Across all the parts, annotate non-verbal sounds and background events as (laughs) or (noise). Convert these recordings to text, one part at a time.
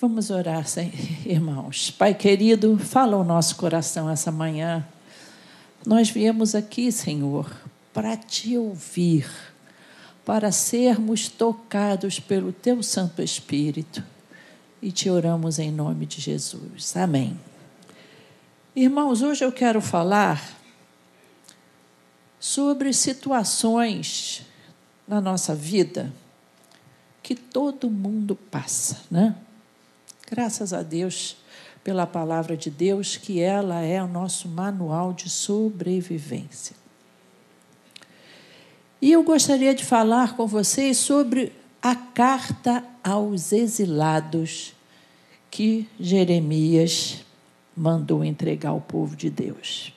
Vamos orar, irmãos. Pai querido, fala o nosso coração essa manhã. Nós viemos aqui, Senhor, para te ouvir, para sermos tocados pelo teu Santo Espírito. E te oramos em nome de Jesus. Amém. Irmãos, hoje eu quero falar sobre situações na nossa vida que todo mundo passa, né? Graças a Deus pela palavra de Deus, que ela é o nosso manual de sobrevivência. E eu gostaria de falar com vocês sobre a carta aos exilados que Jeremias mandou entregar ao povo de Deus.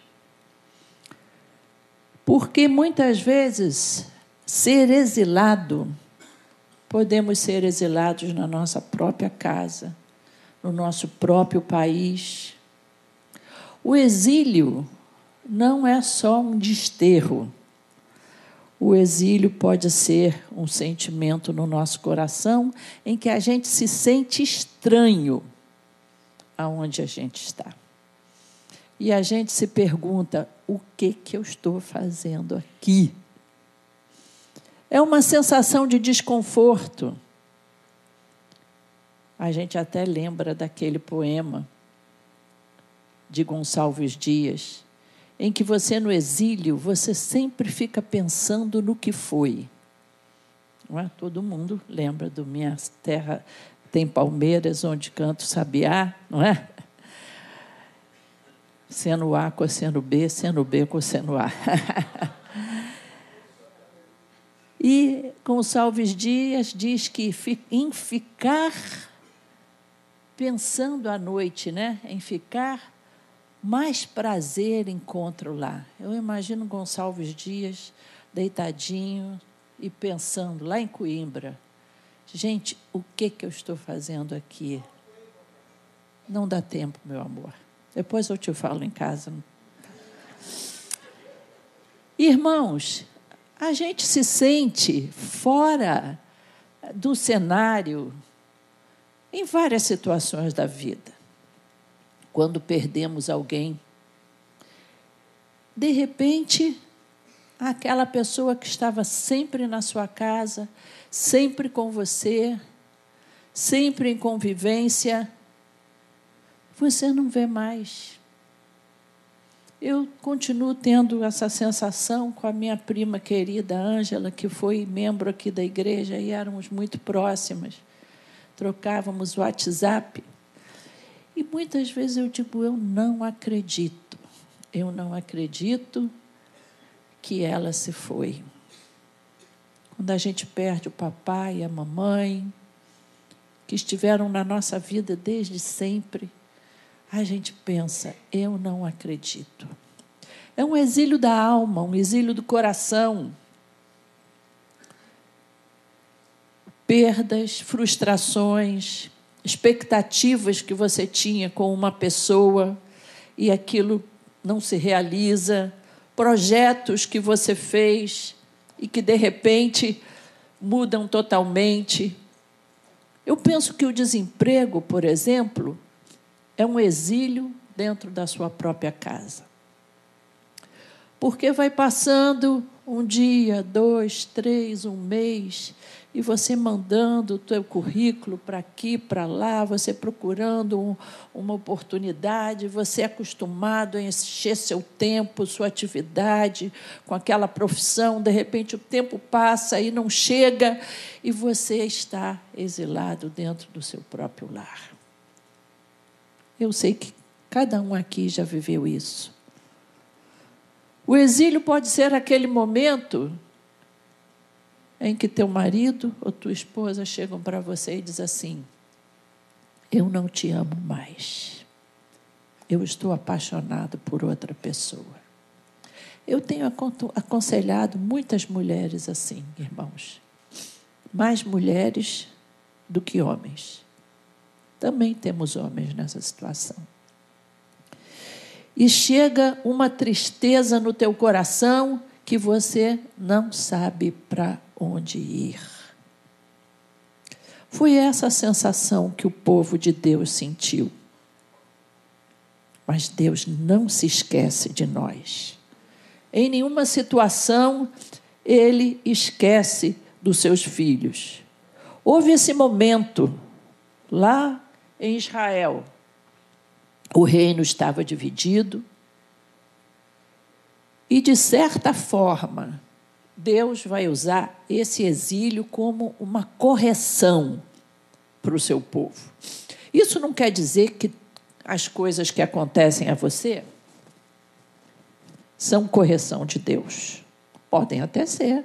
Porque muitas vezes ser exilado, podemos ser exilados na nossa própria casa, no nosso próprio país. O exílio não é só um desterro. O exílio pode ser um sentimento no nosso coração em que a gente se sente estranho aonde a gente está. E a gente se pergunta: o que que eu estou fazendo aqui? É uma sensação de desconforto a gente até lembra daquele poema de Gonçalves Dias, em que você no exílio, você sempre fica pensando no que foi. É? Todo mundo lembra do Minha Terra tem palmeiras onde canto sabiá, não é? Seno A, cosseno B, seno B, cosseno A. (laughs) e Gonçalves Dias diz que em ficar pensando à noite, né, em ficar, mais prazer encontro lá. Eu imagino Gonçalves Dias deitadinho e pensando lá em Coimbra. Gente, o que que eu estou fazendo aqui? Não dá tempo, meu amor. Depois eu te falo em casa. Irmãos, a gente se sente fora do cenário em várias situações da vida. Quando perdemos alguém, de repente, aquela pessoa que estava sempre na sua casa, sempre com você, sempre em convivência, você não vê mais. Eu continuo tendo essa sensação com a minha prima querida Ângela, que foi membro aqui da igreja e éramos muito próximas trocávamos WhatsApp. E muitas vezes eu digo, eu não acredito, eu não acredito que ela se foi. Quando a gente perde o papai e a mamãe, que estiveram na nossa vida desde sempre, a gente pensa, eu não acredito. É um exílio da alma, um exílio do coração. Perdas, frustrações, expectativas que você tinha com uma pessoa e aquilo não se realiza, projetos que você fez e que de repente mudam totalmente. Eu penso que o desemprego, por exemplo, é um exílio dentro da sua própria casa. Porque vai passando um dia, dois, três, um mês, e você mandando o teu currículo para aqui, para lá, você procurando um, uma oportunidade, você é acostumado a encher seu tempo, sua atividade com aquela profissão, de repente o tempo passa e não chega e você está exilado dentro do seu próprio lar. Eu sei que cada um aqui já viveu isso. O exílio pode ser aquele momento em que teu marido ou tua esposa chegam para você e diz assim: Eu não te amo mais. Eu estou apaixonado por outra pessoa. Eu tenho aconselhado muitas mulheres assim, irmãos. Mais mulheres do que homens. Também temos homens nessa situação. E chega uma tristeza no teu coração que você não sabe para onde ir. Foi essa a sensação que o povo de Deus sentiu. Mas Deus não se esquece de nós. Em nenhuma situação ele esquece dos seus filhos. Houve esse momento lá em Israel. O reino estava dividido e, de certa forma, Deus vai usar esse exílio como uma correção para o seu povo. Isso não quer dizer que as coisas que acontecem a você são correção de Deus. Podem até ser.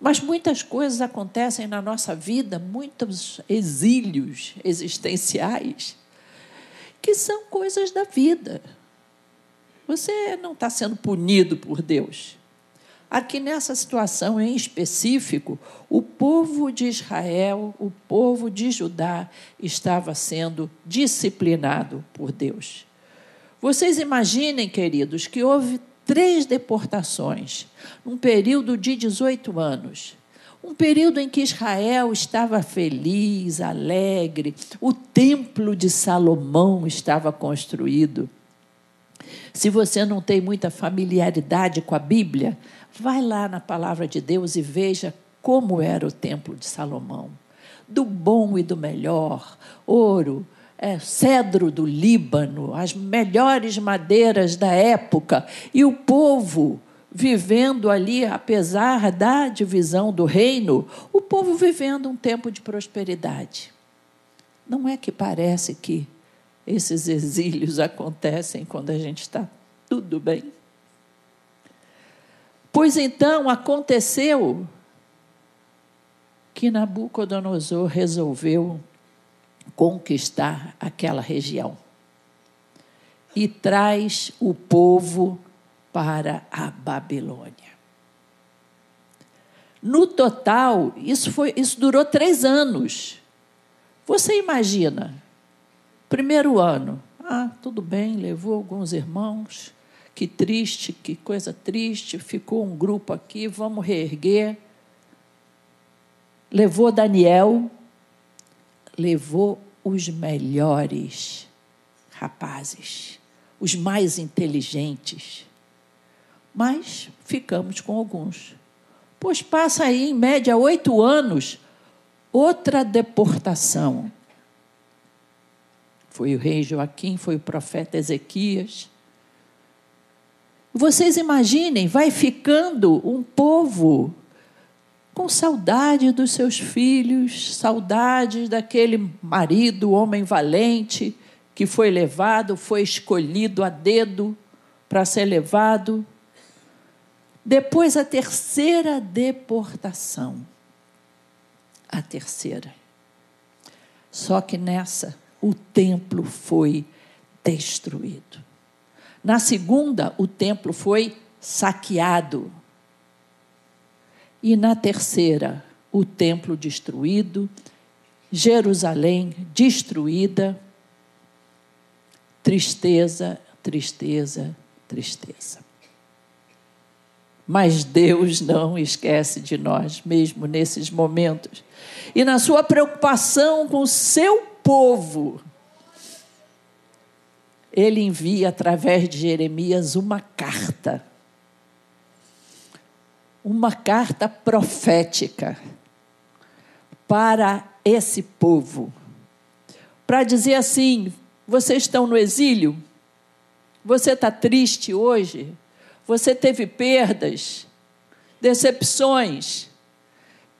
Mas muitas coisas acontecem na nossa vida, muitos exílios existenciais, que são coisas da vida. Você não está sendo punido por Deus. Aqui nessa situação em específico, o povo de Israel, o povo de Judá, estava sendo disciplinado por Deus. Vocês imaginem, queridos, que houve três deportações, num período de 18 anos. Um período em que Israel estava feliz, alegre, o templo de Salomão estava construído. Se você não tem muita familiaridade com a Bíblia, vai lá na palavra de Deus e veja como era o templo de Salomão. Do bom e do melhor, ouro, é, cedro do Líbano, as melhores madeiras da época, e o povo vivendo ali, apesar da divisão do reino, o povo vivendo um tempo de prosperidade. Não é que parece que esses exílios (laughs) acontecem quando a gente está tudo bem? Pois então aconteceu que Nabucodonosor resolveu conquistar aquela região e traz o povo para a Babilônia. No total, isso, foi, isso durou três anos. Você imagina, primeiro ano, ah, tudo bem, levou alguns irmãos, que triste, que coisa triste, ficou um grupo aqui, vamos reerguer. Levou Daniel, levou os melhores rapazes, os mais inteligentes. Mas ficamos com alguns. Pois passa aí, em média, oito anos, outra deportação. Foi o rei Joaquim, foi o profeta Ezequias. Vocês imaginem, vai ficando um povo com saudade dos seus filhos, saudade daquele marido, homem valente, que foi levado, foi escolhido a dedo para ser levado. Depois, a terceira deportação. A terceira. Só que nessa, o templo foi destruído. Na segunda, o templo foi saqueado. E na terceira, o templo destruído, Jerusalém destruída, tristeza, tristeza, tristeza. Mas Deus não esquece de nós, mesmo nesses momentos. E na sua preocupação com o seu povo, ele envia através de Jeremias uma carta uma carta profética para esse povo, para dizer assim: vocês estão no exílio, você está triste hoje, você teve perdas, decepções.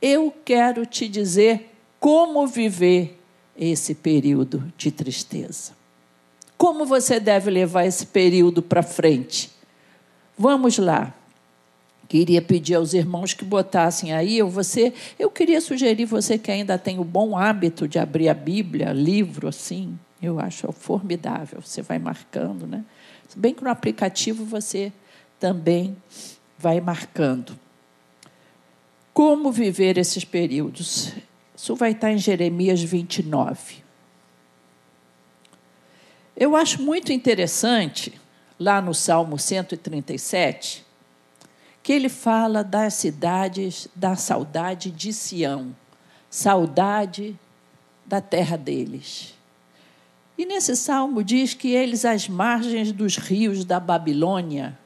Eu quero te dizer como viver esse período de tristeza. Como você deve levar esse período para frente? Vamos lá. Queria pedir aos irmãos que botassem aí, ou você, eu queria sugerir você que ainda tem o bom hábito de abrir a Bíblia, livro assim, eu acho formidável. Você vai marcando, né? Se bem que no aplicativo você também vai marcando. Como viver esses períodos? Isso vai estar em Jeremias 29. Eu acho muito interessante, lá no Salmo 137, que ele fala das cidades da saudade de Sião. saudade da terra deles. E nesse salmo diz que eles, às margens dos rios da Babilônia,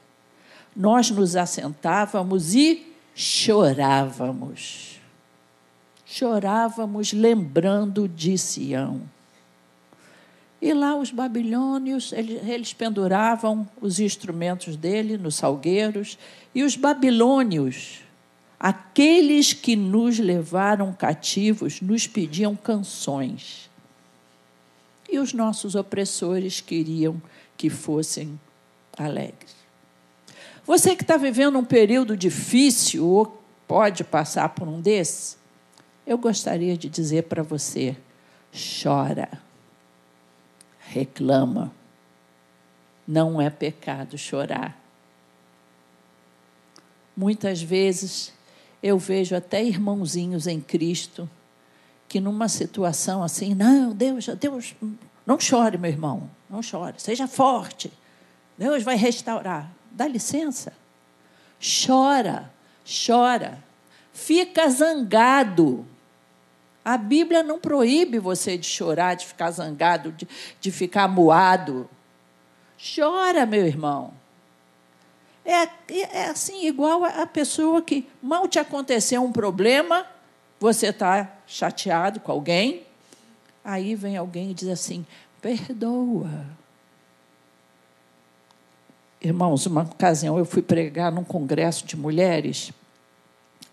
nós nos assentávamos e chorávamos. Chorávamos lembrando de Sião. E lá os babilônios, eles, eles penduravam os instrumentos dele nos salgueiros, e os babilônios, aqueles que nos levaram cativos, nos pediam canções. E os nossos opressores queriam que fossem alegres. Você que está vivendo um período difícil ou pode passar por um desses, eu gostaria de dizer para você: chora, reclama. Não é pecado chorar. Muitas vezes eu vejo até irmãozinhos em Cristo que numa situação assim, não, Deus, Deus, não chore, meu irmão, não chore, seja forte. Deus vai restaurar. Dá licença. Chora, chora. Fica zangado. A Bíblia não proíbe você de chorar, de ficar zangado, de, de ficar moado. Chora, meu irmão. É, é assim, igual a pessoa que mal te aconteceu um problema, você está chateado com alguém, aí vem alguém e diz assim: perdoa. Irmãos, uma ocasião eu fui pregar num congresso de mulheres,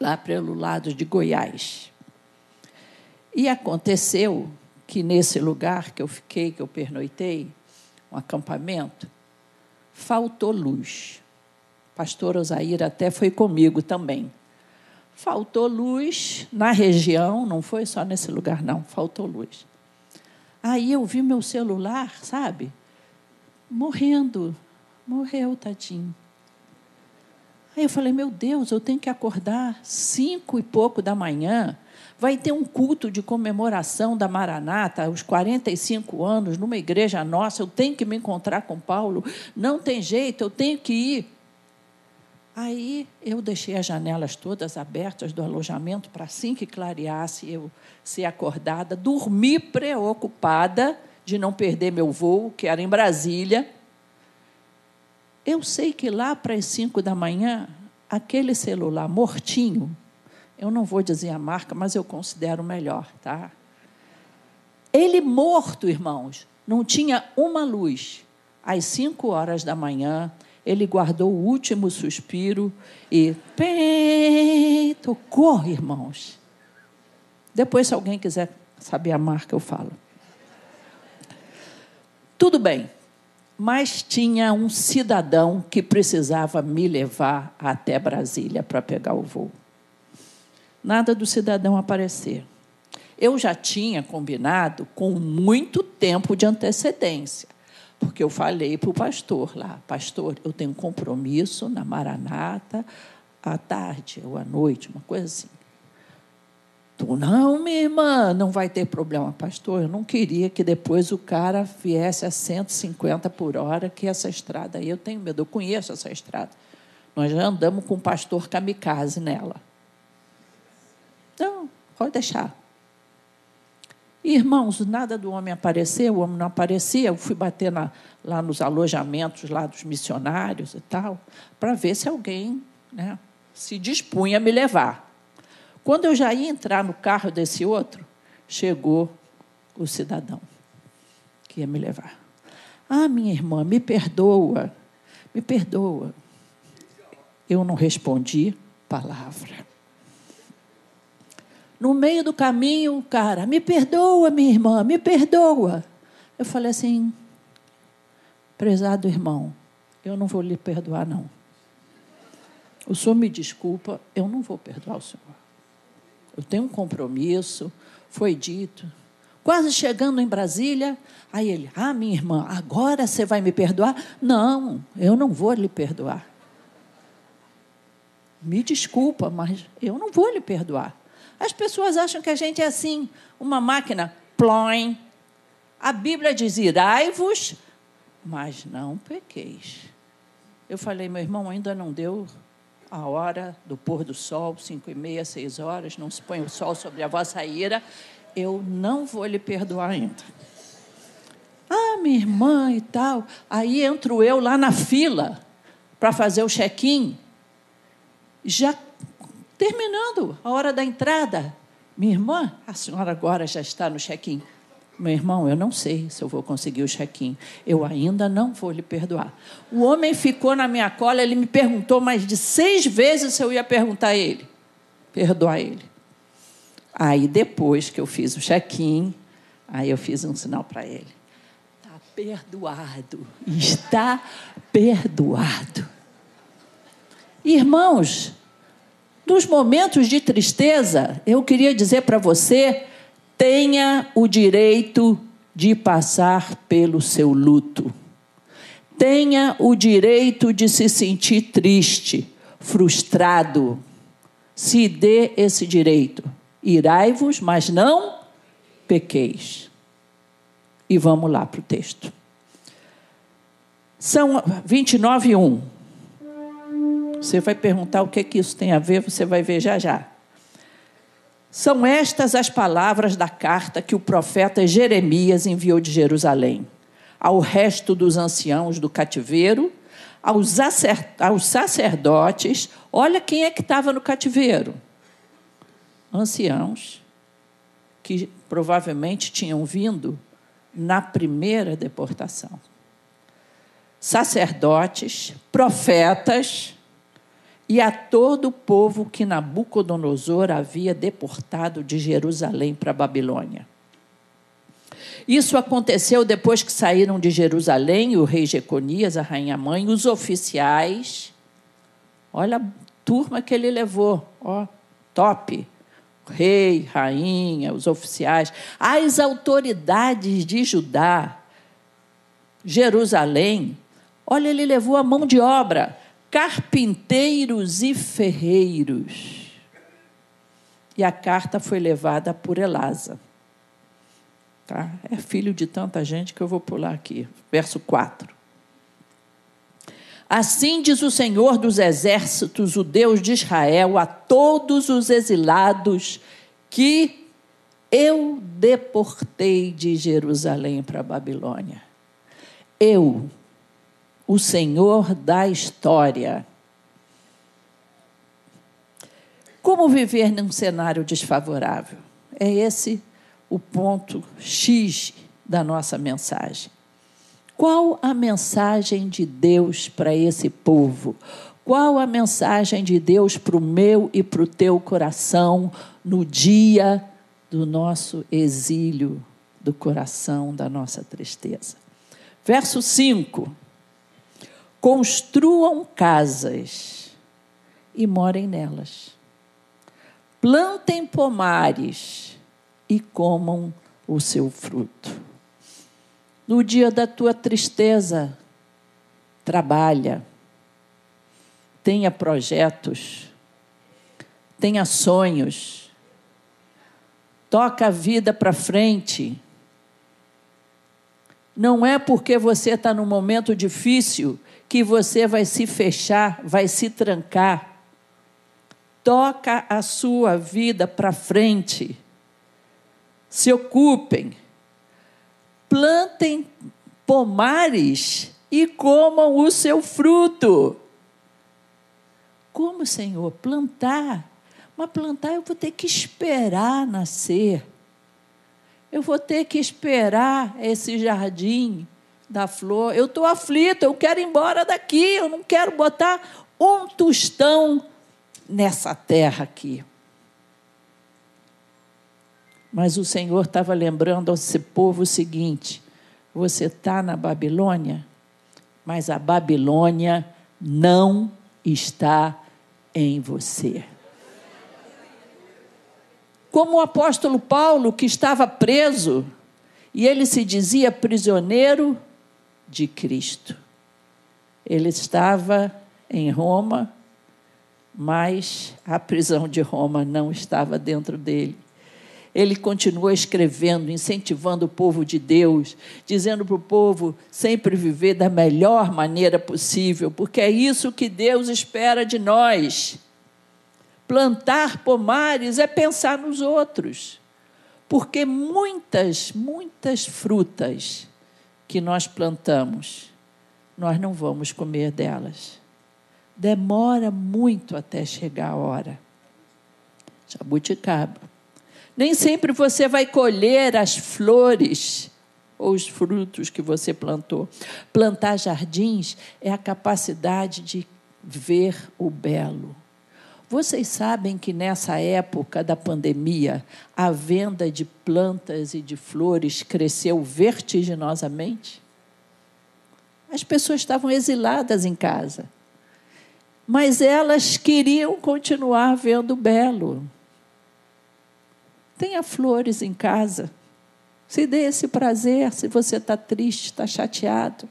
lá pelo lado de Goiás. E aconteceu que nesse lugar que eu fiquei, que eu pernoitei, um acampamento, faltou luz. Pastor Osair até foi comigo também. Faltou luz na região, não foi só nesse lugar, não, faltou luz. Aí eu vi meu celular, sabe, morrendo Morreu, tadinho. Aí eu falei, meu Deus, eu tenho que acordar cinco e pouco da manhã. Vai ter um culto de comemoração da Maranata, os 45 anos, numa igreja nossa. Eu tenho que me encontrar com Paulo. Não tem jeito, eu tenho que ir. Aí eu deixei as janelas todas abertas do alojamento para assim que clareasse eu ser acordada. Dormi preocupada de não perder meu voo, que era em Brasília. Eu sei que lá para as cinco da manhã, aquele celular mortinho, eu não vou dizer a marca, mas eu considero melhor, tá? Ele morto, irmãos, não tinha uma luz. Às cinco horas da manhã, ele guardou o último suspiro e pem, tocou, irmãos. Depois, se alguém quiser saber a marca, eu falo. Tudo bem mas tinha um cidadão que precisava me levar até Brasília para pegar o voo. Nada do cidadão aparecer. Eu já tinha combinado com muito tempo de antecedência, porque eu falei para o pastor lá: Pastor, eu tenho um compromisso na Maranata à tarde ou à noite, uma coisa assim. Tu, não, minha irmã, não vai ter problema, pastor. Eu não queria que depois o cara viesse a 150 por hora, que essa estrada aí eu tenho medo. Eu conheço essa estrada. Nós já andamos com o pastor kamikaze nela. Pode deixar. Irmãos, nada do homem apareceu, o homem não aparecia. Eu fui bater na, lá nos alojamentos lá dos missionários e tal, para ver se alguém né, se dispunha a me levar. Quando eu já ia entrar no carro desse outro, chegou o cidadão que ia me levar. Ah, minha irmã, me perdoa, me perdoa. Eu não respondi palavra. No meio do caminho, o cara, me perdoa, minha irmã, me perdoa. Eu falei assim, prezado irmão, eu não vou lhe perdoar, não. O senhor me desculpa, eu não vou perdoar o senhor eu tenho um compromisso, foi dito. Quase chegando em Brasília, aí ele, ah, minha irmã, agora você vai me perdoar? Não, eu não vou lhe perdoar. Me desculpa, mas eu não vou lhe perdoar. As pessoas acham que a gente é assim, uma máquina, ploin. A Bíblia diz: irai-vos, mas não pequeis. Eu falei, meu irmão, ainda não deu a hora do pôr do sol, cinco e meia, seis horas, não se põe o sol sobre a vossa ira, eu não vou lhe perdoar ainda. Ah, minha irmã e tal. Aí entro eu lá na fila para fazer o check-in, já terminando a hora da entrada. Minha irmã, a senhora agora já está no check-in. Meu irmão, eu não sei se eu vou conseguir o check-in. Eu ainda não vou lhe perdoar. O homem ficou na minha cola, ele me perguntou mais de seis vezes se eu ia perguntar a ele. Perdoar ele. Aí, depois que eu fiz o check-in, aí eu fiz um sinal para ele. Está perdoado. Está perdoado. Irmãos, nos momentos de tristeza, eu queria dizer para você: tenha o direito de passar pelo seu luto. Tenha o direito de se sentir triste, frustrado. Se dê esse direito. Irai-vos, mas não pequeis. E vamos lá para o texto. São 29, 1. Você vai perguntar o que, é que isso tem a ver, você vai ver já já. São estas as palavras da carta que o profeta Jeremias enviou de Jerusalém ao resto dos anciãos do cativeiro, aos, sacerdotes. Olha quem é que estava no cativeiro: anciãos que provavelmente tinham vindo na primeira deportação. Sacerdotes, profetas, e a todo o povo que Nabucodonosor havia deportado de Jerusalém para a Babilônia. Isso aconteceu depois que saíram de Jerusalém o rei Jeconias, a rainha mãe, os oficiais. Olha a turma que ele levou, ó, top. Rei, rainha, os oficiais, as autoridades de Judá, Jerusalém. Olha, ele levou a mão de obra carpinteiros e ferreiros. E a carta foi levada por Elasa. Tá? É filho de tanta gente que eu vou pular aqui. Verso 4. Assim diz o Senhor dos exércitos, o Deus de Israel, a todos os exilados que eu deportei de Jerusalém para a Babilônia. Eu, o Senhor da história. Como viver num cenário desfavorável? É esse o ponto X da nossa mensagem. Qual a mensagem de Deus para esse povo? Qual a mensagem de Deus para o meu e para o teu coração no dia do nosso exílio, do coração, da nossa tristeza? Verso 5. Construam casas e morem nelas. Plantem pomares e comam o seu fruto. No dia da tua tristeza, trabalha, tenha projetos, tenha sonhos, toca a vida para frente. Não é porque você está num momento difícil que você vai se fechar, vai se trancar. Toca a sua vida para frente. Se ocupem. Plantem pomares e comam o seu fruto. Como, Senhor? Plantar. Mas plantar eu vou ter que esperar nascer. Eu vou ter que esperar esse jardim da flor. Eu estou aflita, eu quero ir embora daqui, eu não quero botar um tostão nessa terra aqui. Mas o Senhor estava lembrando a esse povo o seguinte: você está na Babilônia, mas a Babilônia não está em você. Como o apóstolo Paulo, que estava preso, e ele se dizia prisioneiro de Cristo. Ele estava em Roma, mas a prisão de Roma não estava dentro dele. ele continuou escrevendo, incentivando o povo de Deus, dizendo para o povo sempre viver da melhor maneira possível, porque é isso que Deus espera de nós. Plantar pomares é pensar nos outros, porque muitas, muitas frutas que nós plantamos, nós não vamos comer delas. Demora muito até chegar a hora. Jabuticaba nem sempre você vai colher as flores ou os frutos que você plantou. Plantar jardins é a capacidade de ver o belo. Vocês sabem que nessa época da pandemia, a venda de plantas e de flores cresceu vertiginosamente? As pessoas estavam exiladas em casa, mas elas queriam continuar vendo belo. Tenha flores em casa. Se dê esse prazer se você está triste, está chateado.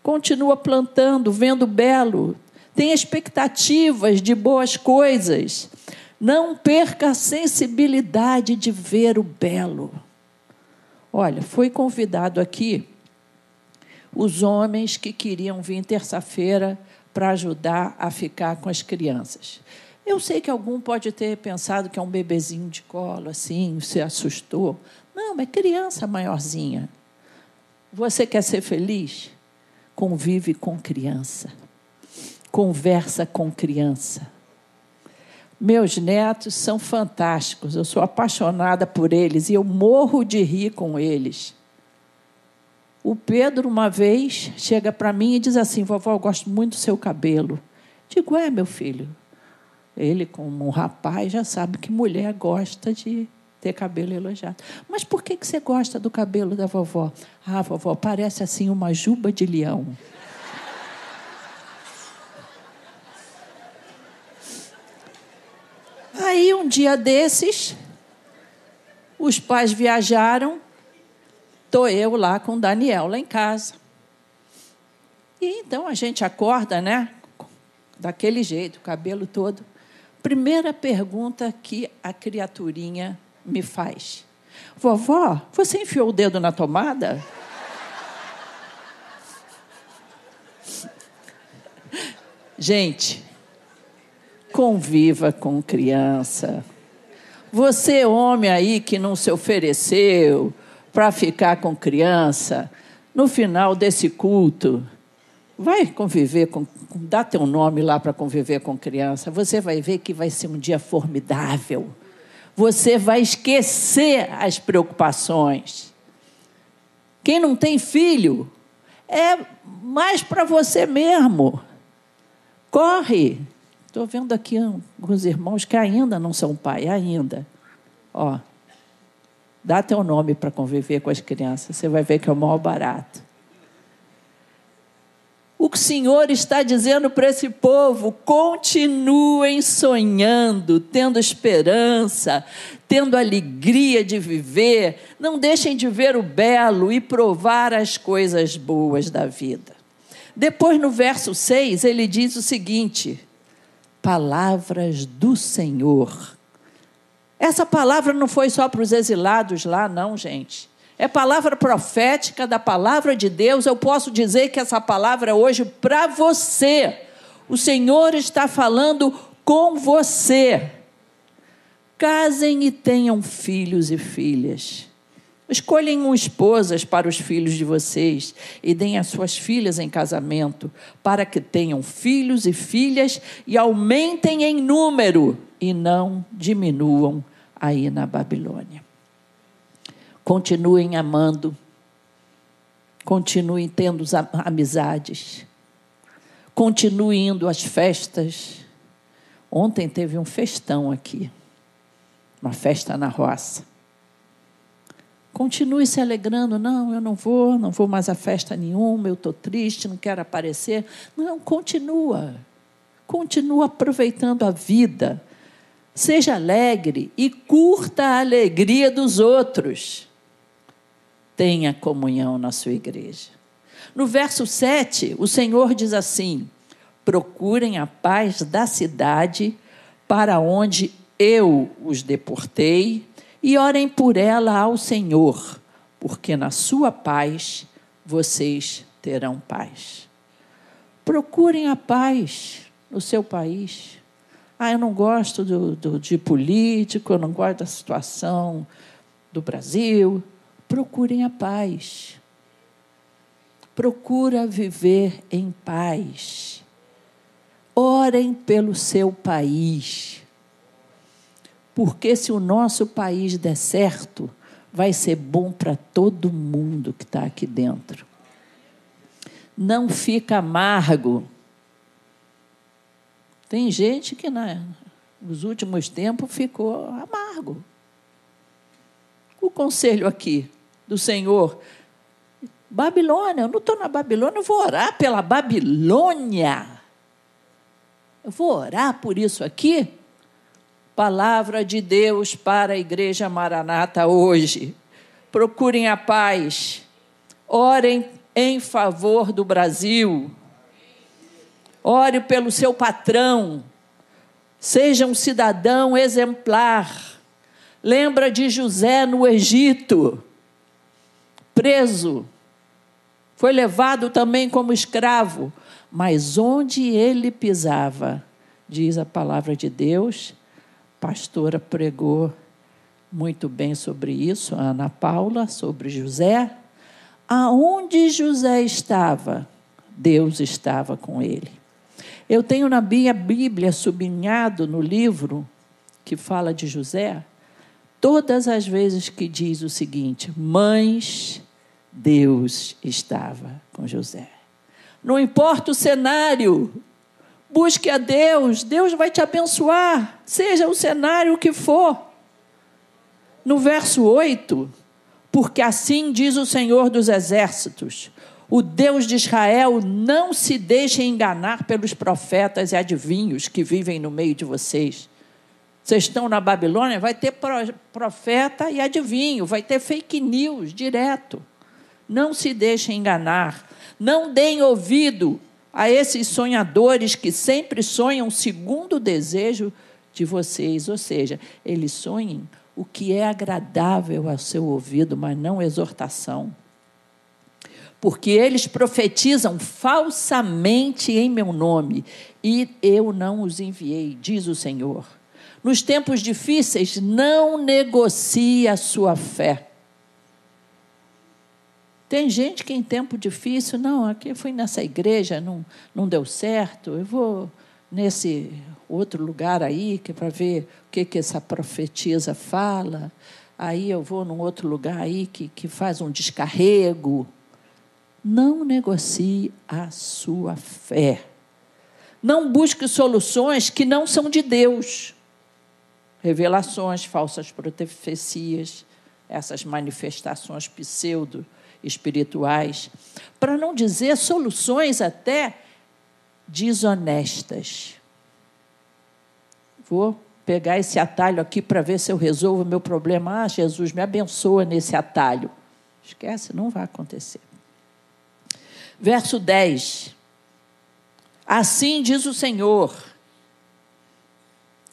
Continua plantando, vendo belo. Tenha expectativas de boas coisas. Não perca a sensibilidade de ver o belo. Olha, foi convidado aqui os homens que queriam vir terça-feira para ajudar a ficar com as crianças. Eu sei que algum pode ter pensado que é um bebezinho de colo, assim, se assustou. Não, é criança maiorzinha. Você quer ser feliz? Convive com criança. Conversa com criança. Meus netos são fantásticos, eu sou apaixonada por eles e eu morro de rir com eles. O Pedro, uma vez, chega para mim e diz assim: Vovó, eu gosto muito do seu cabelo. Digo, é, meu filho, ele, como um rapaz, já sabe que mulher gosta de ter cabelo elogiado. Mas por que, que você gosta do cabelo da vovó? Ah, vovó, parece assim uma juba de leão. Aí, um dia desses, os pais viajaram, estou eu lá com Daniel, lá em casa. E então a gente acorda, né? Daquele jeito, cabelo todo. Primeira pergunta que a criaturinha me faz: Vovó, você enfiou o dedo na tomada? (laughs) Gente, conviva com criança. Você, homem aí que não se ofereceu para ficar com criança, no final desse culto, vai conviver com dá teu nome lá para conviver com criança, você vai ver que vai ser um dia formidável. Você vai esquecer as preocupações. Quem não tem filho, é mais para você mesmo. Corre. Estou vendo aqui alguns irmãos que ainda não são pai, ainda. Ó, dá teu nome para conviver com as crianças, você vai ver que é o maior barato. O que o Senhor está dizendo para esse povo: continuem sonhando, tendo esperança, tendo alegria de viver, não deixem de ver o belo e provar as coisas boas da vida. Depois, no verso 6, ele diz o seguinte: palavras do Senhor. Essa palavra não foi só para os exilados lá, não, gente. É palavra profética da palavra de Deus. Eu posso dizer que essa palavra é hoje para você. O Senhor está falando com você. Casem e tenham filhos e filhas. Escolhem esposas para os filhos de vocês e deem as suas filhas em casamento, para que tenham filhos e filhas e aumentem em número e não diminuam aí na Babilônia. Continuem amando, continuem tendo amizades, continuem indo às festas. Ontem teve um festão aqui, uma festa na roça. Continue se alegrando. Não, eu não vou, não vou mais a festa nenhuma, eu estou triste, não quero aparecer. Não, continua. Continua aproveitando a vida. Seja alegre e curta a alegria dos outros tenha comunhão na sua igreja. No verso 7, o Senhor diz assim: procurem a paz da cidade para onde eu os deportei e orem por ela ao Senhor, porque na sua paz vocês terão paz. Procurem a paz no seu país. Ah, eu não gosto do, do, de político, eu não gosto da situação do Brasil. Procurem a paz. Procura viver em paz. Orem pelo seu país. Porque se o nosso país der certo, vai ser bom para todo mundo que está aqui dentro. Não fica amargo. Tem gente que na, nos últimos tempos ficou amargo. O conselho aqui do Senhor, Babilônia, eu não estou na Babilônia, eu vou orar pela Babilônia. Eu vou orar por isso aqui Palavra de Deus para a Igreja Maranata hoje. Procurem a paz. Orem em favor do Brasil. Ore pelo seu patrão. Seja um cidadão exemplar. Lembra de José no Egito, preso. Foi levado também como escravo, mas onde ele pisava, diz a palavra de Deus, pastora pregou muito bem sobre isso, Ana Paula, sobre José. Aonde José estava, Deus estava com ele. Eu tenho na minha Bíblia sublinhado no livro que fala de José, todas as vezes que diz o seguinte: Mães, Deus estava com José. Não importa o cenário, Busque a Deus, Deus vai te abençoar, seja o cenário que for. No verso 8, porque assim diz o Senhor dos Exércitos: o Deus de Israel não se deixe enganar pelos profetas e adivinhos que vivem no meio de vocês. Vocês estão na Babilônia, vai ter profeta e adivinho, vai ter fake news direto. Não se deixem enganar, não deem ouvido a esses sonhadores que sempre sonham segundo o desejo de vocês, ou seja, eles sonhem o que é agradável ao seu ouvido, mas não exortação. Porque eles profetizam falsamente em meu nome, e eu não os enviei, diz o Senhor. Nos tempos difíceis, não negocie a sua fé tem gente que em tempo difícil, não, aqui fui nessa igreja, não, não deu certo, eu vou nesse outro lugar aí, que é para ver o que, que essa profetisa fala, aí eu vou num outro lugar aí que, que faz um descarrego. Não negocie a sua fé. Não busque soluções que não são de Deus. Revelações, falsas profecias, essas manifestações pseudo espirituais, para não dizer soluções até desonestas. Vou pegar esse atalho aqui para ver se eu resolvo o meu problema. Ah, Jesus, me abençoa nesse atalho. Esquece, não vai acontecer. Verso 10. Assim diz o Senhor: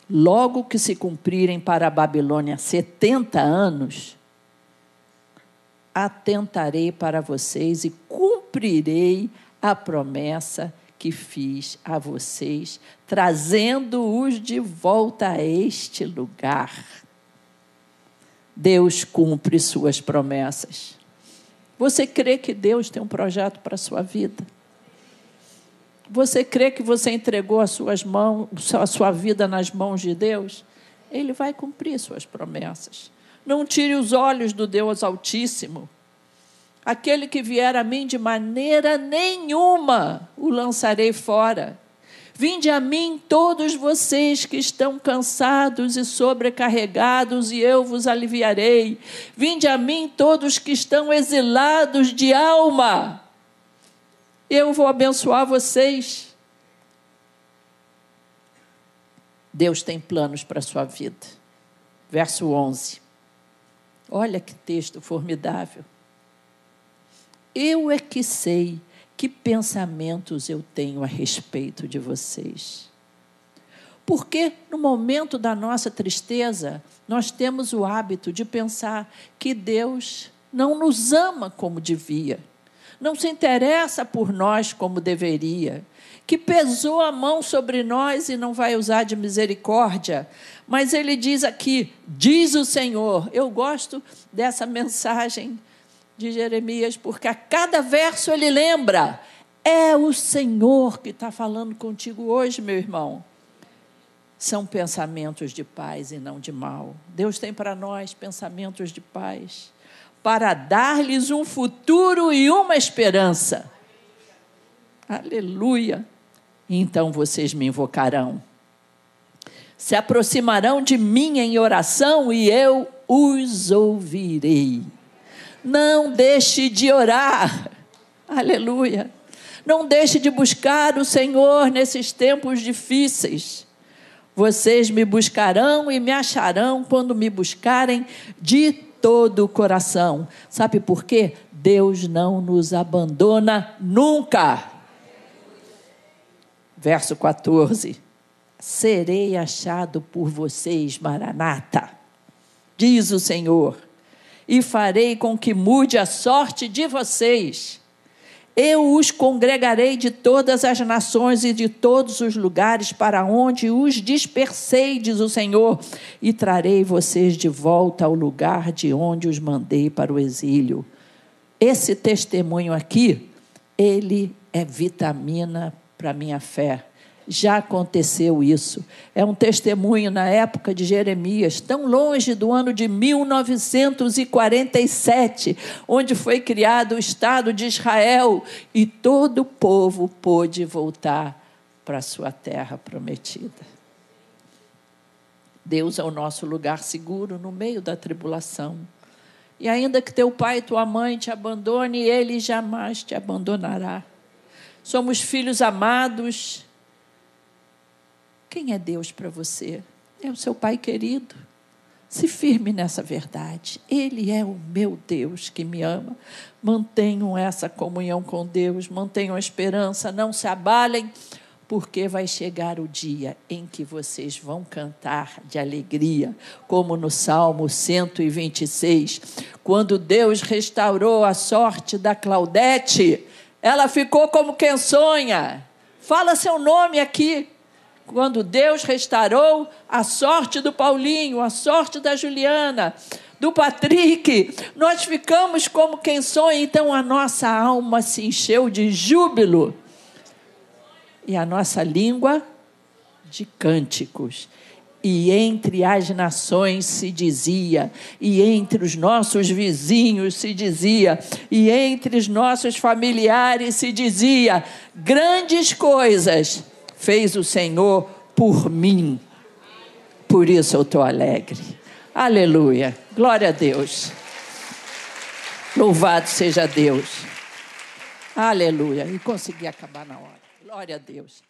logo que se cumprirem para a Babilônia 70 anos, atentarei para vocês e cumprirei a promessa que fiz a vocês, trazendo-os de volta a este lugar. Deus cumpre suas promessas. Você crê que Deus tem um projeto para a sua vida? Você crê que você entregou as suas mãos, a sua vida nas mãos de Deus? Ele vai cumprir suas promessas. Não tire os olhos do Deus Altíssimo. Aquele que vier a mim de maneira nenhuma o lançarei fora. Vinde a mim todos vocês que estão cansados e sobrecarregados, e eu vos aliviarei. Vinde a mim todos que estão exilados de alma. Eu vou abençoar vocês. Deus tem planos para a sua vida. Verso 11. Olha que texto formidável. Eu é que sei que pensamentos eu tenho a respeito de vocês. Porque no momento da nossa tristeza, nós temos o hábito de pensar que Deus não nos ama como devia, não se interessa por nós como deveria, que pesou a mão sobre nós e não vai usar de misericórdia. Mas ele diz aqui: diz o Senhor. Eu gosto dessa mensagem de Jeremias, porque a cada verso ele lembra: é o Senhor que está falando contigo hoje, meu irmão. São pensamentos de paz e não de mal. Deus tem para nós pensamentos de paz, para dar-lhes um futuro e uma esperança. Aleluia. Então vocês me invocarão. Se aproximarão de mim em oração e eu os ouvirei. Não deixe de orar. Aleluia. Não deixe de buscar o Senhor nesses tempos difíceis. Vocês me buscarão e me acharão quando me buscarem de todo o coração. Sabe por quê? Deus não nos abandona nunca. Verso 14: Serei achado por vocês, Maranata, diz o Senhor, e farei com que mude a sorte de vocês eu os congregarei de todas as nações e de todos os lugares para onde os dispersei, diz o Senhor, e trarei vocês de volta ao lugar de onde os mandei para o exílio. Esse testemunho aqui, ele é vitamina para a minha fé já aconteceu isso. É um testemunho na época de Jeremias, tão longe do ano de 1947, onde foi criado o Estado de Israel e todo o povo pôde voltar para sua terra prometida. Deus é o nosso lugar seguro no meio da tribulação. E ainda que teu pai e tua mãe te abandone, ele jamais te abandonará. Somos filhos amados quem é Deus para você? É o seu Pai querido. Se firme nessa verdade. Ele é o meu Deus que me ama. Mantenham essa comunhão com Deus, mantenham a esperança, não se abalem, porque vai chegar o dia em que vocês vão cantar de alegria, como no Salmo 126, quando Deus restaurou a sorte da Claudete, ela ficou como quem sonha. Fala seu nome aqui quando Deus restaurou a sorte do Paulinho, a sorte da Juliana, do Patrick, nós ficamos como quem sonha, então a nossa alma se encheu de júbilo e a nossa língua de cânticos. E entre as nações se dizia, e entre os nossos vizinhos se dizia, e entre os nossos familiares se dizia: grandes coisas fez o Senhor por mim. Por isso eu estou alegre. Aleluia. Glória a Deus. Louvado seja Deus. Aleluia. E consegui acabar na hora. Glória a Deus.